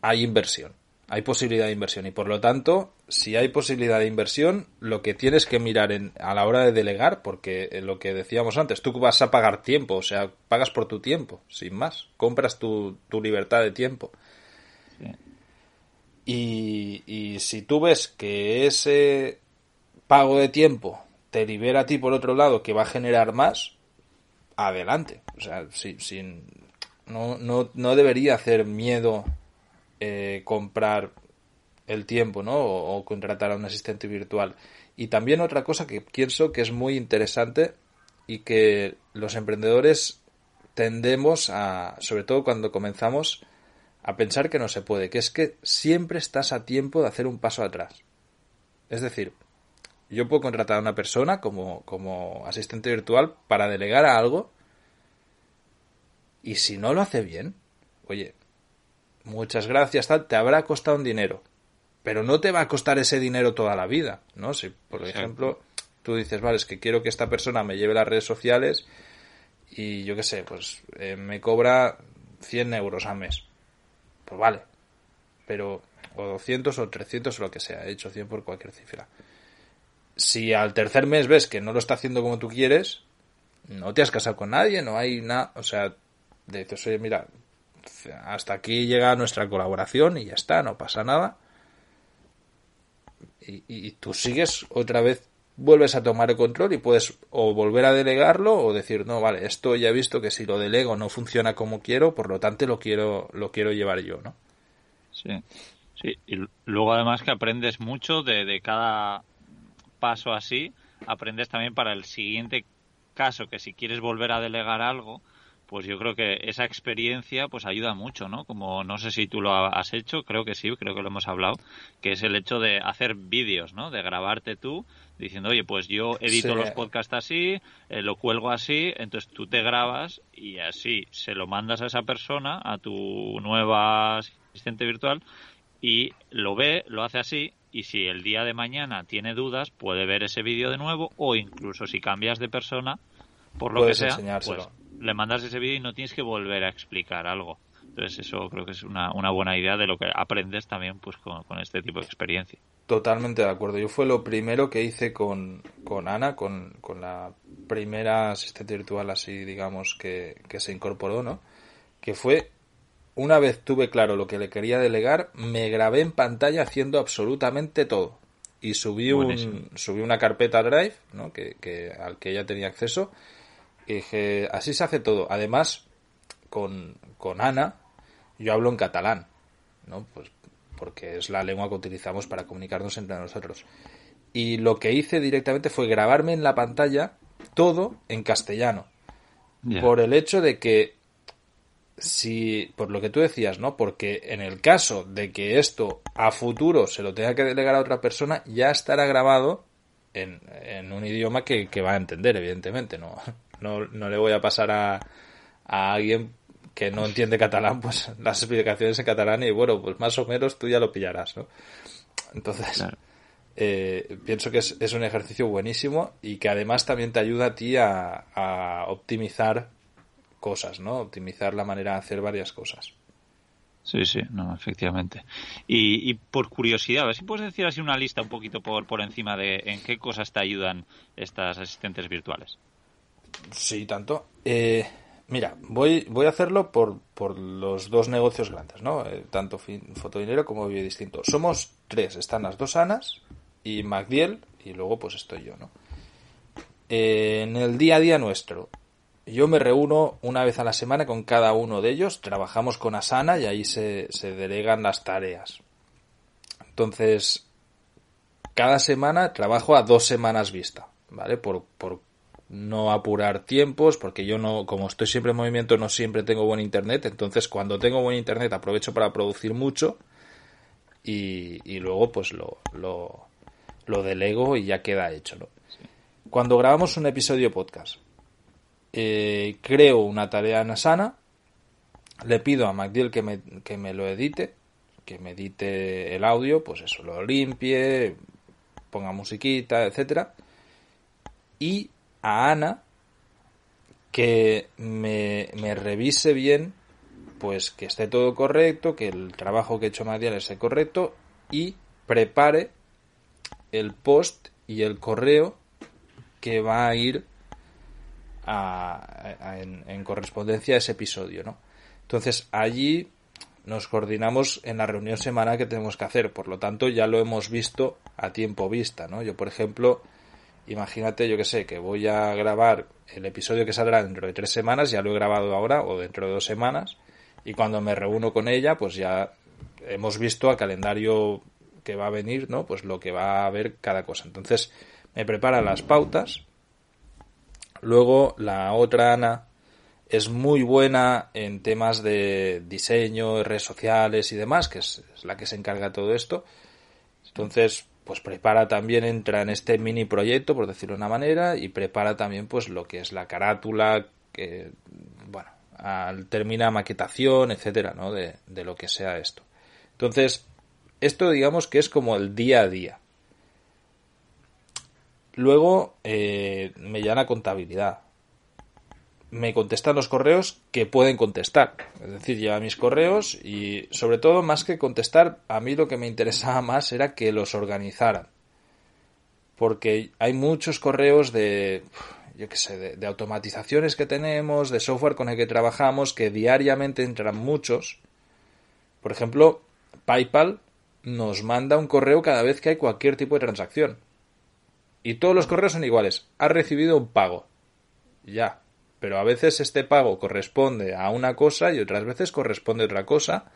hay inversión hay posibilidad de inversión y por lo tanto, si hay posibilidad de inversión, lo que tienes que mirar en, a la hora de delegar, porque lo que decíamos antes, tú vas a pagar tiempo, o sea, pagas por tu tiempo, sin más, compras tu, tu libertad de tiempo. Sí. Y, si tú ves que ese pago de tiempo te libera a ti por otro lado, que va a generar más, adelante. O sea, sin no, no, no debería hacer miedo eh, comprar el tiempo, ¿no? O, o, contratar a un asistente virtual. Y también otra cosa que pienso que es muy interesante y que los emprendedores tendemos a, sobre todo cuando comenzamos, a pensar que no se puede, que es que siempre estás a tiempo de hacer un paso atrás. Es decir, yo puedo contratar a una persona como, como asistente virtual para delegar a algo y si no lo hace bien, oye, muchas gracias, tal, te habrá costado un dinero. Pero no te va a costar ese dinero toda la vida, ¿no? Si, por Exacto. ejemplo, tú dices, vale, es que quiero que esta persona me lleve las redes sociales y yo qué sé, pues eh, me cobra 100 euros al mes. Pues vale. Pero, o 200 o 300 o lo que sea, he hecho 100 por cualquier cifra. Si al tercer mes ves que no lo está haciendo como tú quieres, no te has casado con nadie, no hay nada, o sea, dices, oye, mira, hasta aquí llega nuestra colaboración y ya está, no pasa nada. Y, y, tú sigues otra vez, vuelves a tomar el control y puedes o volver a delegarlo o decir, no, vale, esto ya he visto que si lo delego no funciona como quiero, por lo tanto lo quiero, lo quiero llevar yo, ¿no? Sí, sí. Y luego además que aprendes mucho de, de cada paso así, aprendes también para el siguiente caso que si quieres volver a delegar algo, pues yo creo que esa experiencia pues ayuda mucho, ¿no? Como no sé si tú lo has hecho, creo que sí, creo que lo hemos hablado, que es el hecho de hacer vídeos, ¿no? De grabarte tú diciendo, oye, pues yo edito sí. los podcasts así, eh, lo cuelgo así, entonces tú te grabas y así se lo mandas a esa persona, a tu nueva asistente virtual, y lo ve, lo hace así, y si el día de mañana tiene dudas, puede ver ese vídeo de nuevo, o incluso si cambias de persona, por lo Puedes que sea, pues le mandas ese vídeo y no tienes que volver a explicar algo. Entonces eso creo que es una, una buena idea de lo que aprendes también pues con, con, este tipo de experiencia. Totalmente de acuerdo. Yo fue lo primero que hice con, con Ana, con, con la primera asistente virtual así, digamos, que, que se incorporó, ¿no? Que fue, una vez tuve claro lo que le quería delegar, me grabé en pantalla haciendo absolutamente todo. Y subí, un, subí una carpeta Drive, ¿no? Que, que, al que ella tenía acceso y dije, así se hace todo. Además, con, con Ana, yo hablo en catalán, ¿no? Pues porque es la lengua que utilizamos para comunicarnos entre nosotros. Y lo que hice directamente fue grabarme en la pantalla todo en castellano. Yeah. Por el hecho de que si, por lo que tú decías, ¿no? Porque en el caso de que esto a futuro se lo tenga que delegar a otra persona, ya estará grabado en, en un idioma que, que, va a entender, evidentemente, ¿no? No, no le voy a pasar a, a alguien que no entiende catalán, pues las explicaciones en catalán y bueno, pues más o menos tú ya lo pillarás, ¿no? Entonces, claro. eh, pienso que es, es, un ejercicio buenísimo y que además también te ayuda a ti a, a, optimizar cosas, ¿no? Optimizar la manera de hacer varias cosas. Sí, sí, no, efectivamente. Y, por curiosidad, a ver si puedes decir así una lista un poquito por, por encima de en qué cosas te ayudan estas asistentes virtuales. Sí, tanto. Eh, mira, voy, voy a hacerlo por, por los dos negocios grandes, ¿no? Eh, tanto Fotodinero como Bio Distinto. Somos tres, están las dos Anas y Magdiel y luego pues estoy yo, ¿no? Eh, en el día a día nuestro, yo me reúno una vez a la semana con cada uno de ellos, trabajamos con Asana y ahí se, se delegan las tareas. Entonces, cada semana trabajo a dos semanas vista, ¿vale? Por, por no apurar tiempos, porque yo no, como estoy siempre en movimiento, no siempre tengo buen internet, entonces cuando tengo buen internet aprovecho para producir mucho y, luego pues lo, lo, delego y ya queda hecho. Cuando grabamos un episodio podcast, eh, creo una tarea en Asana, le pido a MacDill que me, que me lo edite, que me edite el audio, pues eso, lo limpie, ponga musiquita, etcétera, y a Ana que me, revise bien, pues que esté todo correcto, que el trabajo que he hecho MacDill esté correcto y prepare el post y el correo que va a ir en, correspondencia a ese episodio, ¿no? Entonces allí nos coordinamos en la reunión semanal que tenemos que hacer, por lo tanto ya lo hemos visto a tiempo vista, ¿no? Yo, por ejemplo, imagínate, yo que sé, que voy a grabar el episodio que saldrá dentro de tres semanas, ya lo he grabado ahora o dentro de dos semanas, y cuando me reúno con ella, pues ya hemos visto a calendario que va a venir, ¿no? Pues lo que va a haber cada cosa. Entonces, me prepara las pautas Luego la otra Ana es muy buena en temas de diseño, redes sociales y demás, que es, la que se encarga de todo esto. Entonces, pues prepara también, entra en este mini proyecto, por decirlo de una manera, y prepara también pues lo que es la carátula, que, bueno, termina maquetación, etcétera, ¿no? De, de lo que sea esto. Entonces, esto digamos que es como el día a día. Luego eh, me llama contabilidad. Me contestan los correos que pueden contestar. Es decir, lleva mis correos y sobre todo más que contestar, a mí lo que me interesaba más era que los organizaran. Porque hay muchos correos de, yo qué sé, de, de automatizaciones que tenemos, de software con el que trabajamos, que diariamente entran muchos. Por ejemplo, PayPal nos manda un correo cada vez que hay cualquier tipo de transacción. Y todos los correos son iguales. Ha recibido un pago. Ya. Pero a veces este pago corresponde a una cosa y otras veces corresponde a otra cosa.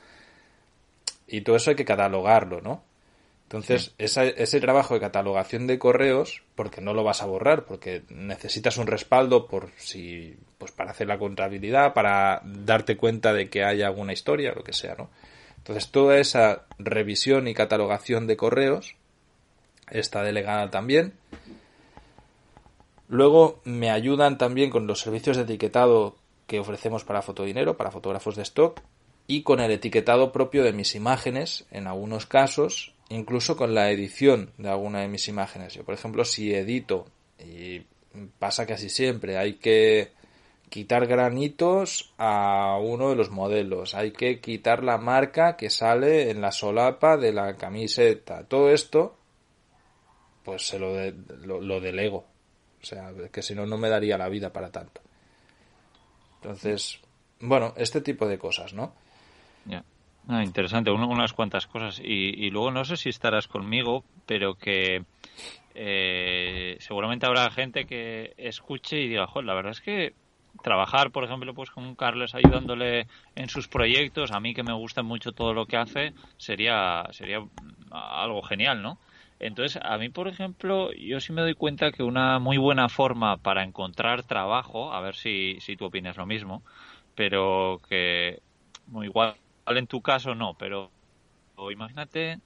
Y todo eso hay que catalogarlo, ¿no? Entonces, ese trabajo de catalogación de correos, porque no lo vas a borrar, porque necesitas un respaldo por si, pues para hacer la contabilidad, para darte cuenta de que hay alguna historia, lo que sea, ¿no? Entonces, toda esa revisión y catalogación de correos está delegada también. Luego me ayudan también con los servicios de etiquetado que ofrecemos para fotodinero, para fotógrafos de stock, y con el etiquetado propio de mis imágenes, en algunos casos, incluso con la edición de alguna de mis imágenes. Yo, por ejemplo, si edito, y pasa casi siempre, hay que quitar granitos a uno de los modelos, hay que quitar la marca que sale en la solapa de la camiseta. Todo esto pues se lo, lo, delego. O sea, que si no, no me daría la vida para tanto. Entonces, bueno, este tipo de cosas, ¿no? Ya. Ah, interesante, unas cuantas cosas. Y, luego no sé si estarás conmigo, pero que eh, seguramente habrá gente que escuche y diga, joder, la verdad es que trabajar, por ejemplo, pues con Carlos ayudándole en sus proyectos, a mí que me gusta mucho todo lo que hace, sería, sería algo genial, ¿no? Entonces, a mí, por ejemplo, yo sí me doy cuenta que una muy buena forma para encontrar trabajo, a ver si, si tú opinas lo mismo, pero que muy igual en tu caso no, pero imagínate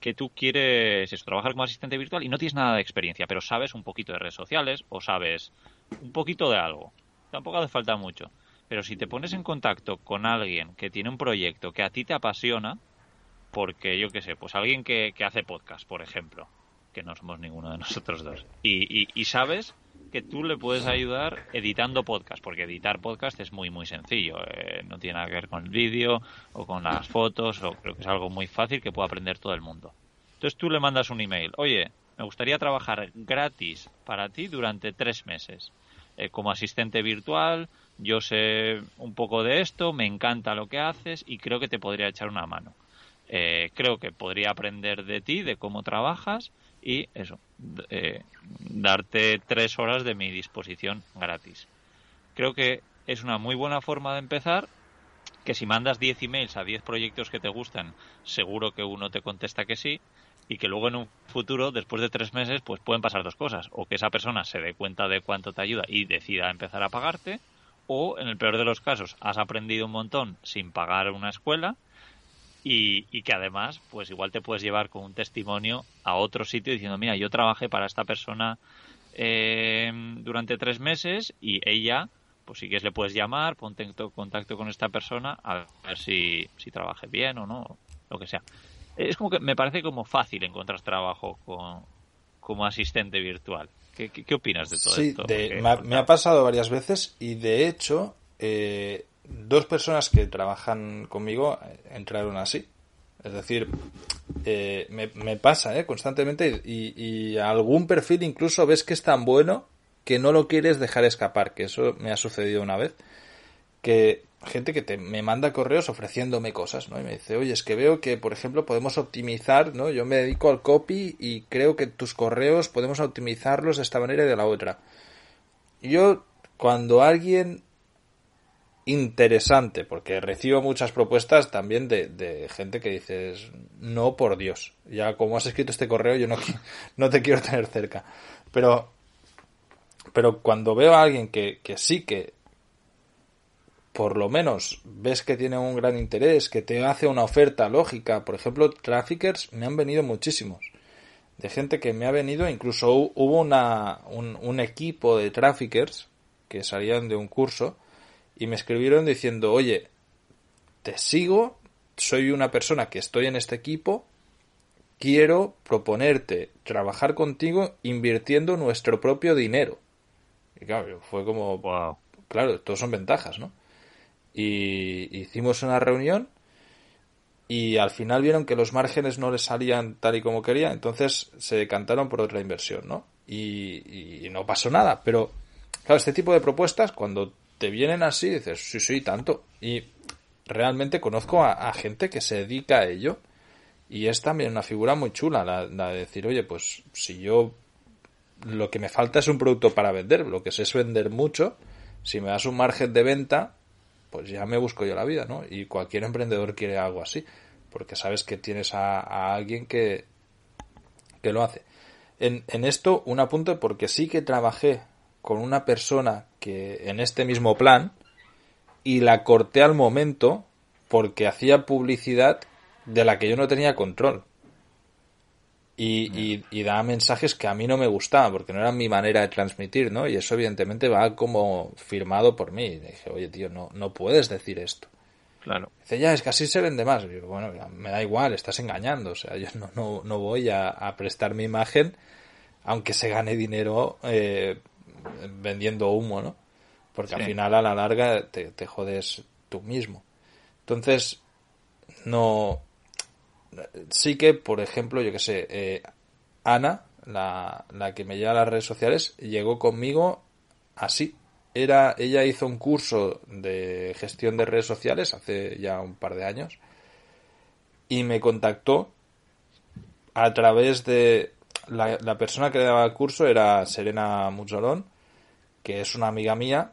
que tú quieres trabajar como asistente virtual y no tienes nada de experiencia, pero sabes un poquito de redes sociales o sabes un poquito de algo. Tampoco hace falta mucho. Pero si te pones en contacto con alguien que tiene un proyecto que a ti te apasiona, porque yo qué sé, pues alguien que, hace podcast, por ejemplo, que no somos ninguno de nosotros dos. Y, y, sabes que tú le puedes ayudar editando podcast, porque editar podcast es muy, muy sencillo. Eh, no tiene nada que ver con el vídeo o con las fotos, o creo que es algo muy fácil que puede aprender todo el mundo. Entonces tú le mandas un email, oye, me gustaría trabajar gratis para ti durante tres meses. Eh, como asistente virtual, yo sé un poco de esto, me encanta lo que haces y creo que te podría echar una mano. Eh, creo que podría aprender de ti, de cómo trabajas y eso, eh, darte tres horas de mi disposición gratis. Creo que es una muy buena forma de empezar, que si mandas 10 emails a 10 proyectos que te gustan, seguro que uno te contesta que sí, y que luego en un futuro, después de tres meses, pues pueden pasar dos cosas. O que esa persona se dé cuenta de cuánto te ayuda y decida empezar a pagarte, o en el peor de los casos, has aprendido un montón sin pagar una escuela y, que además, pues igual te puedes llevar con un testimonio a otro sitio diciendo, mira, yo trabajé para esta persona eh, durante tres meses y ella, pues si quieres le puedes llamar, ponte en contacto con esta persona a ver si, si trabaje bien o no, lo que sea. Es como que me parece como fácil encontrar trabajo con, como asistente virtual. ¿Qué, qué, opinas de todo esto? Sí, me, me, ha pasado varias veces y de hecho eh, dos personas que trabajan conmigo entraron así. Es decir, eh, me, pasa eh, constantemente y, algún perfil incluso ves que es tan bueno que no lo quieres dejar escapar, que eso me ha sucedido una vez, que gente que te, me manda correos ofreciéndome cosas, ¿no? Y me dice, oye, es que veo que, por ejemplo, podemos optimizar, ¿no? Yo me dedico al copy y creo que tus correos podemos optimizarlos de esta manera y de la otra. yo, cuando alguien interesante, porque recibo muchas propuestas también de, gente que dices, no por Dios, ya como has escrito este correo yo no, no te quiero tener cerca. Pero, pero cuando veo a alguien que, que sí que por lo menos ves que tiene un gran interés, que te hace una oferta lógica, por ejemplo, traffickers me han venido muchísimos. De gente que me ha venido, incluso hubo una, un, un equipo de traffickers que salían de un curso y me escribieron diciendo, oye, te sigo, soy una persona que estoy en este equipo, quiero proponerte trabajar contigo invirtiendo nuestro propio dinero. Y claro, fue como, wow. claro, todos son ventajas, ¿no? Y hicimos una reunión y al final vieron que los márgenes no les salían tal y como querían, entonces se decantaron por otra inversión, ¿no? Y, y no pasó nada, pero claro, este tipo de propuestas, cuando te vienen así dices, sí, sí, tanto. Y realmente conozco a, gente que se dedica a ello y es también una figura muy chula la, de decir, oye, pues si yo lo que me falta es un producto para vender, lo que sé es vender mucho, si me das un margen de venta, pues ya me busco yo la vida, ¿no? Y cualquier emprendedor quiere algo así, porque sabes que tienes a, alguien que, que lo hace. En, en esto, un apunte porque sí que trabajé con una persona que en este mismo plan y la corté al momento porque hacía publicidad de la que yo no tenía control. Y, y, daba mensajes que a mí no me gustaban porque no era mi manera de transmitir, ¿no? Y eso evidentemente va como firmado por mí. Y dije, oye, tío, no, no puedes decir esto. Claro. Dice, ya, es que así se vende más. Y bueno, me da igual, estás engañando. O sea, yo no, no, no voy a, prestar mi imagen aunque se gane dinero eh, vendiendo humo, ¿no? Porque al final a la larga te, jodes tú mismo. Entonces, no. Sí que, por ejemplo, yo que sé, eh, Ana, la, la que me lleva a las redes sociales, llegó conmigo así. Era, ella hizo un curso de gestión de redes sociales hace ya un par de años y me contactó a través de la, la persona que daba el curso era Serena Muzzolón que es una amiga mía,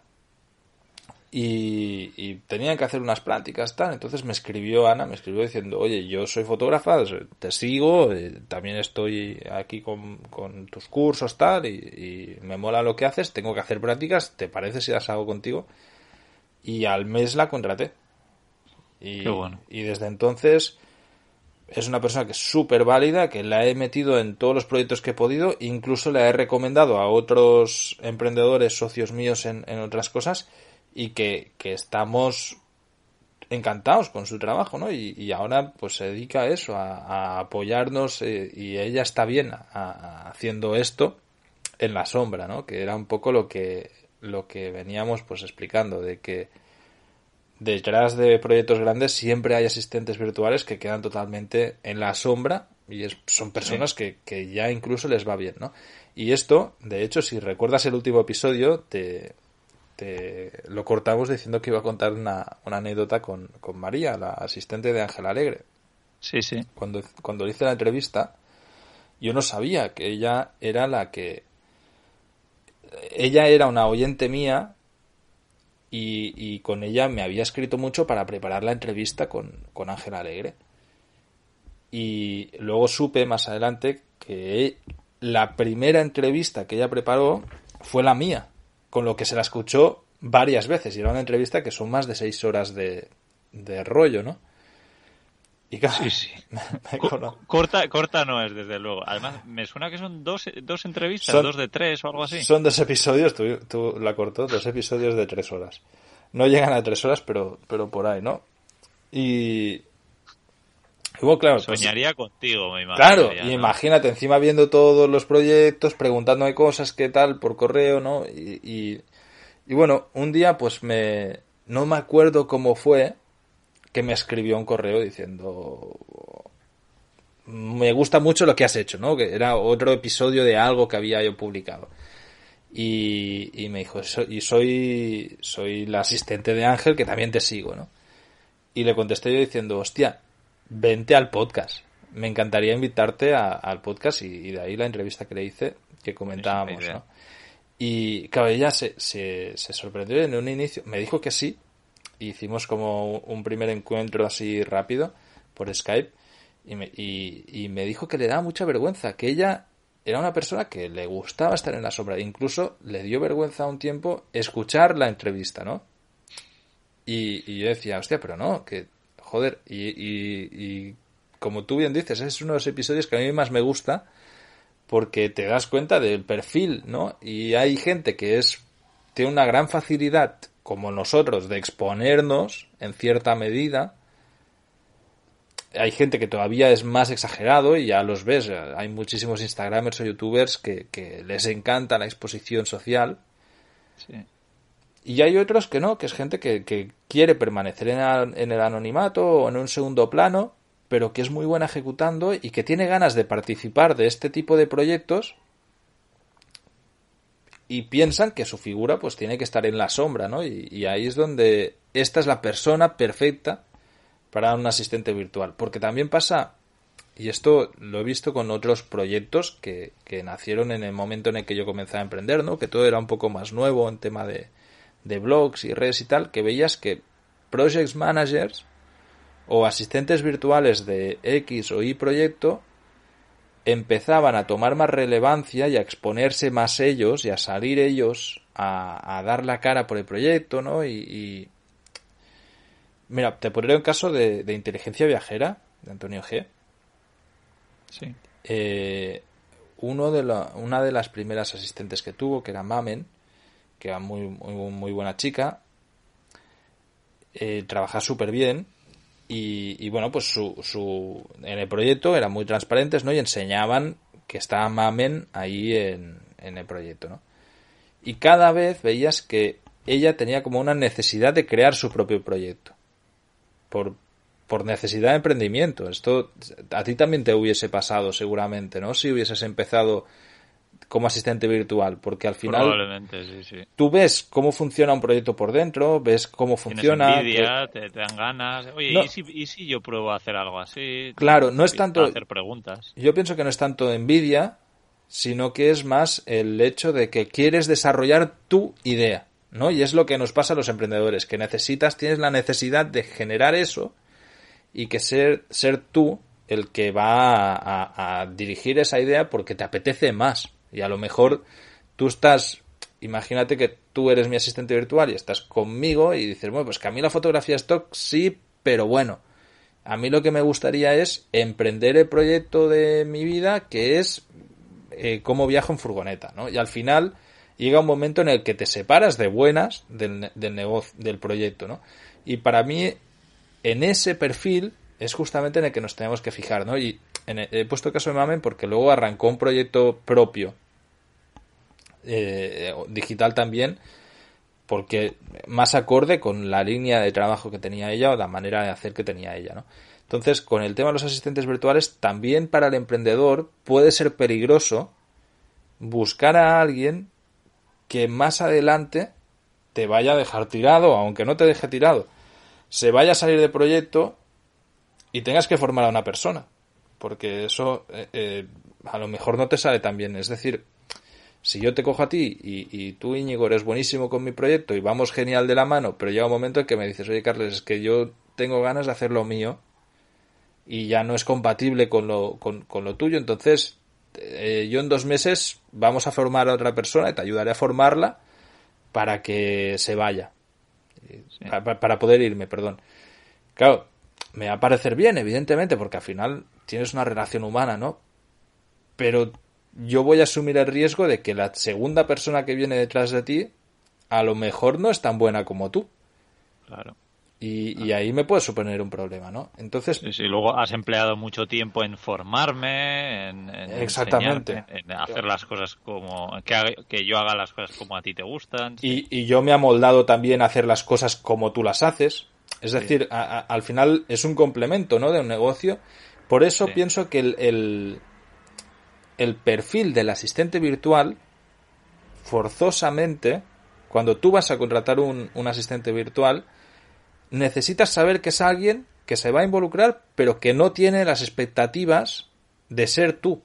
y, y, tenían que hacer unas prácticas, tal. Entonces me escribió Ana, me escribió diciendo, oye, yo soy fotógrafa, te sigo, eh, también estoy aquí con, tus cursos, tal, y, me mola lo que haces, tengo que hacer prácticas, ¿te parece si las hago contigo? Y al mes la contraté. Y, y desde entonces es una persona que es súper válida, que la he metido en todos los proyectos que he podido, incluso la he recomendado a otros emprendedores, socios míos en, otras cosas, y que, estamos encantados con su trabajo, ¿no? Y, ahora pues se dedica a eso, a, apoyarnos eh, y ella está bien haciendo esto en la sombra, ¿no? Que era un poco lo que lo que veníamos pues explicando de que detrás de proyectos grandes siempre hay asistentes virtuales que quedan totalmente en la sombra y es, son personas que, que, ya incluso les va bien, ¿no? Y esto, de hecho, si recuerdas el último episodio, te, te lo cortamos diciendo que iba a contar una, una anécdota con, con, María, la asistente de Ángel Alegre. Sí, sí. Cuando, cuando hice la entrevista, yo no sabía que ella era la que... Ella era una oyente mía y, y con ella me había escrito mucho para preparar la entrevista con, con Ángel Alegre. Y luego supe más adelante que la primera entrevista que ella preparó fue la mía, con lo que se la escuchó varias veces. Y era una entrevista que son más de seis horas de, de rollo, ¿no? Y casi sí, sí. corta, corta no es, desde luego. Además, me suena que son dos, dos entrevistas, dos de tres o algo así. Son dos episodios, tú, tú, la cortó, dos episodios de tres horas. No llegan a tres horas, pero, pero por ahí, ¿no? Y, claro, pues Soñaría contigo, me imagino. Claro, y imagínate, encima viendo todos los proyectos, preguntándome cosas, qué tal, por correo, ¿no? Y, y, bueno, un día, pues me. No me acuerdo cómo fue que me escribió un correo diciendo. Me gusta mucho lo que has hecho, ¿no? Que era otro episodio de algo que había yo publicado. Y, y me dijo, y soy, soy la asistente de Ángel que también te sigo, ¿no? Y le contesté yo diciendo, hostia, vente al podcast. Me encantaría invitarte al podcast y, de ahí la entrevista que le hice que comentábamos, ¿no? Y claro, ella se, se, sorprendió en un inicio, me dijo que sí, hicimos como un primer encuentro así rápido por Skype y me, y, me dijo que le daba mucha vergüenza, que ella era una persona que le gustaba estar en la sombra, incluso le dio vergüenza un tiempo escuchar la entrevista, ¿no? Y, y yo decía, hostia, pero no, que joder, y, como tú bien dices, es uno de los episodios que a mí más me gusta porque te das cuenta del perfil, ¿no? Y hay gente que es tiene una gran facilidad, como nosotros, de exponernos en cierta medida. Hay gente que todavía es más exagerado y ya los ves. Hay muchísimos Instagramers o YouTubers que, que les encanta la exposición social. Sí. Y hay otros que no, que es gente que, quiere permanecer en, el anonimato o en un segundo plano, pero que es muy buena ejecutando y que tiene ganas de participar de este tipo de proyectos y piensan que su figura pues tiene que estar en la sombra, ¿no? Y, ahí es donde esta es la persona perfecta para un asistente virtual. Porque también pasa, y esto lo he visto con otros proyectos que, que nacieron en el momento en el que yo comencé a emprender, ¿no? Que todo era un poco más nuevo en tema de, de blogs y redes y tal, que veías que project managers o asistentes virtuales de X o Y proyecto empezaban a tomar más relevancia y a exponerse más ellos y a salir ellos a, dar la cara por el proyecto, ¿no? Y, mira, te pondré un caso de, inteligencia viajera de Antonio G. Sí. Eh, uno de una de las primeras asistentes que tuvo, que era Mamen, que era muy, muy, buena chica, eh, trabaja súper bien y, bueno, pues su, su, en el proyecto eran muy transparentes, ¿no? Y enseñaban que estaba Mamen ahí en, en el proyecto, ¿no? Y cada vez veías que ella tenía como una necesidad de crear su propio proyecto. Por, por necesidad de emprendimiento. Esto a ti también te hubiese pasado seguramente, ¿no? Si hubieses empezado como asistente virtual, porque al final tú ves cómo funciona un proyecto por dentro, ves cómo funciona. Envidia, te, dan ganas. Oye, ¿y, si, yo pruebo a hacer algo así? Claro, no es tanto. Hacer preguntas. Yo pienso que no es tanto envidia, sino que es más el hecho de que quieres desarrollar tu idea, ¿no? Y es lo que nos pasa a los emprendedores, que necesitas, tienes la necesidad de generar eso y que ser, ser tú el que va a dirigir esa idea porque te apetece más y a lo mejor tú estás, imagínate que tú eres mi asistente virtual y estás conmigo y dices, bueno, pues que a mí la fotografía stock sí, pero bueno, a mí lo que me gustaría es emprender el proyecto de mi vida que es eh, cómo viajo en furgoneta, ¿no? Y al final llega un momento en el que te separas de buenas del, negocio, del proyecto, ¿no? Y para mí en ese perfil es justamente en el que nos tenemos que fijar, ¿no? Y he puesto caso de Mamen porque luego arrancó un proyecto propio, eh, digital también, porque más acorde con la línea de trabajo que tenía ella o la manera de hacer que tenía ella, ¿no? Entonces, con el tema de los asistentes virtuales, también para el emprendedor puede ser peligroso buscar a alguien que más adelante te vaya a dejar tirado, aunque no te deje tirado, se vaya a salir de proyecto y tengas que formar a una persona. Porque eso eh, eh, a lo mejor no te sale tan bien. Es decir, si yo te cojo a ti y, y, tú, Íñigo, eres buenísimo con mi proyecto y vamos genial de la mano, pero llega un momento en que me dices, oye, Carles, es que yo tengo ganas de hacer lo mío y ya no es compatible con lo, con, lo tuyo, entonces eh, yo en dos meses vamos a formar a otra persona y te ayudaré a formarla para que se vaya. Para, poder irme, perdón. Claro, me va a parecer bien, evidentemente, porque al final tienes una relación humana, ¿no? Pero yo voy a asumir el riesgo de que la segunda persona que viene detrás de ti a lo mejor no es tan buena como tú. Claro. Y, ahí me puede suponer un problema, ¿no? Entonces. Sí, luego has empleado mucho tiempo en formarme, en, exactamente. en hacer las cosas como. Que, que, yo haga las cosas como a ti te gustan. Y, y, yo me ha moldado también a hacer las cosas como tú las haces. Es decir, al final es un complemento, ¿no? De un negocio. Por eso pienso que el, el, el perfil del asistente virtual, forzosamente, cuando tú vas a contratar un, un asistente virtual, necesitas saber que es alguien que se va a involucrar, pero que no tiene las expectativas de ser tú.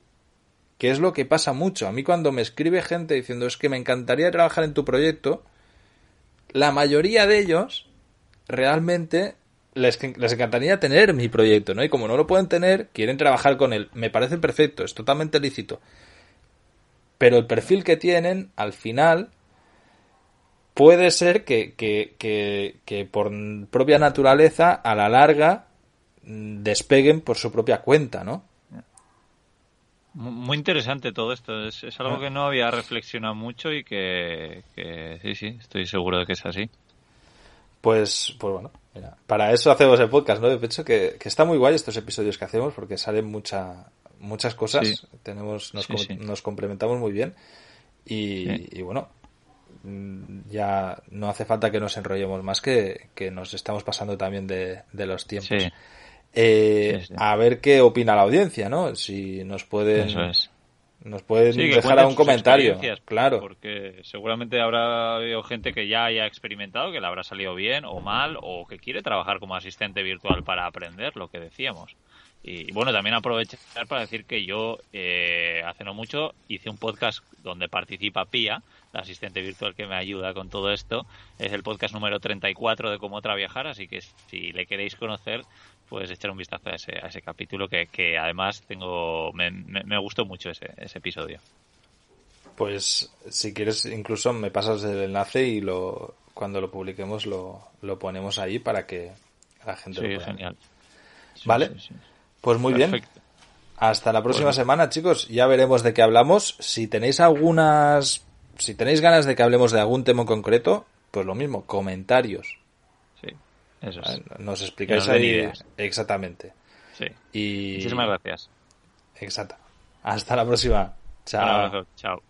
Que es lo que pasa mucho. A mí cuando me escribe gente diciendo es que me encantaría trabajar en tu proyecto, la mayoría de ellos realmente les, les, encantaría tener mi proyecto, ¿no? Y como no lo pueden tener, quieren trabajar con él. Me parece perfecto, es totalmente lícito. Pero el perfil que tienen, al final, puede ser que, que, por propia naturaleza, a la larga, mm, despeguen por su propia cuenta, ¿no? Muy interesante todo esto. Es, algo ah. que no había reflexionado mucho y que, sí, sí, estoy seguro de que es así. Pues, pues bueno, para eso hacemos el podcast, ¿no? De hecho, que, está muy guay estos episodios que hacemos porque salen mucha, muchas cosas, tenemos, nos, nos, complementamos muy bien y, y bueno, Mm, ya no hace falta que nos enrollemos más que, que nos estamos pasando también de, los tiempos. Eh, a ver qué opina la audiencia, ¿no? Si nos pueden, nos pueden dejar un comentario, claro. Porque seguramente habrá habido gente que ya haya experimentado, que le habrá salido bien o mal, o que quiere trabajar como asistente virtual para aprender lo que decíamos. Y bueno, también aprovechar para decir que yo eh, hace no mucho hice un podcast donde participa Pía, la asistente virtual que me ayuda con todo esto. Es el podcast número 34 de Cómo Traviajar, así que si le queréis conocer, pues echar un vistazo a ese, a ese capítulo que, que además tengo me, me, gustó mucho ese, ese episodio. Pues si quieres, incluso me pasas el enlace y lo cuando lo publiquemos lo, lo ponemos ahí para que la gente lo pueda. genial. ¿Vale? Pues muy bien. Hasta la próxima semana, chicos. Ya veremos de qué hablamos. Si tenéis algunas. Si tenéis ganas de que hablemos de algún tema concreto, pues lo mismo, comentarios. Eso es. Nos explicáis ahí. Exactamente. Sí. Y... Muchísimas gracias. Exacto. Hasta la próxima. Chao. Chao.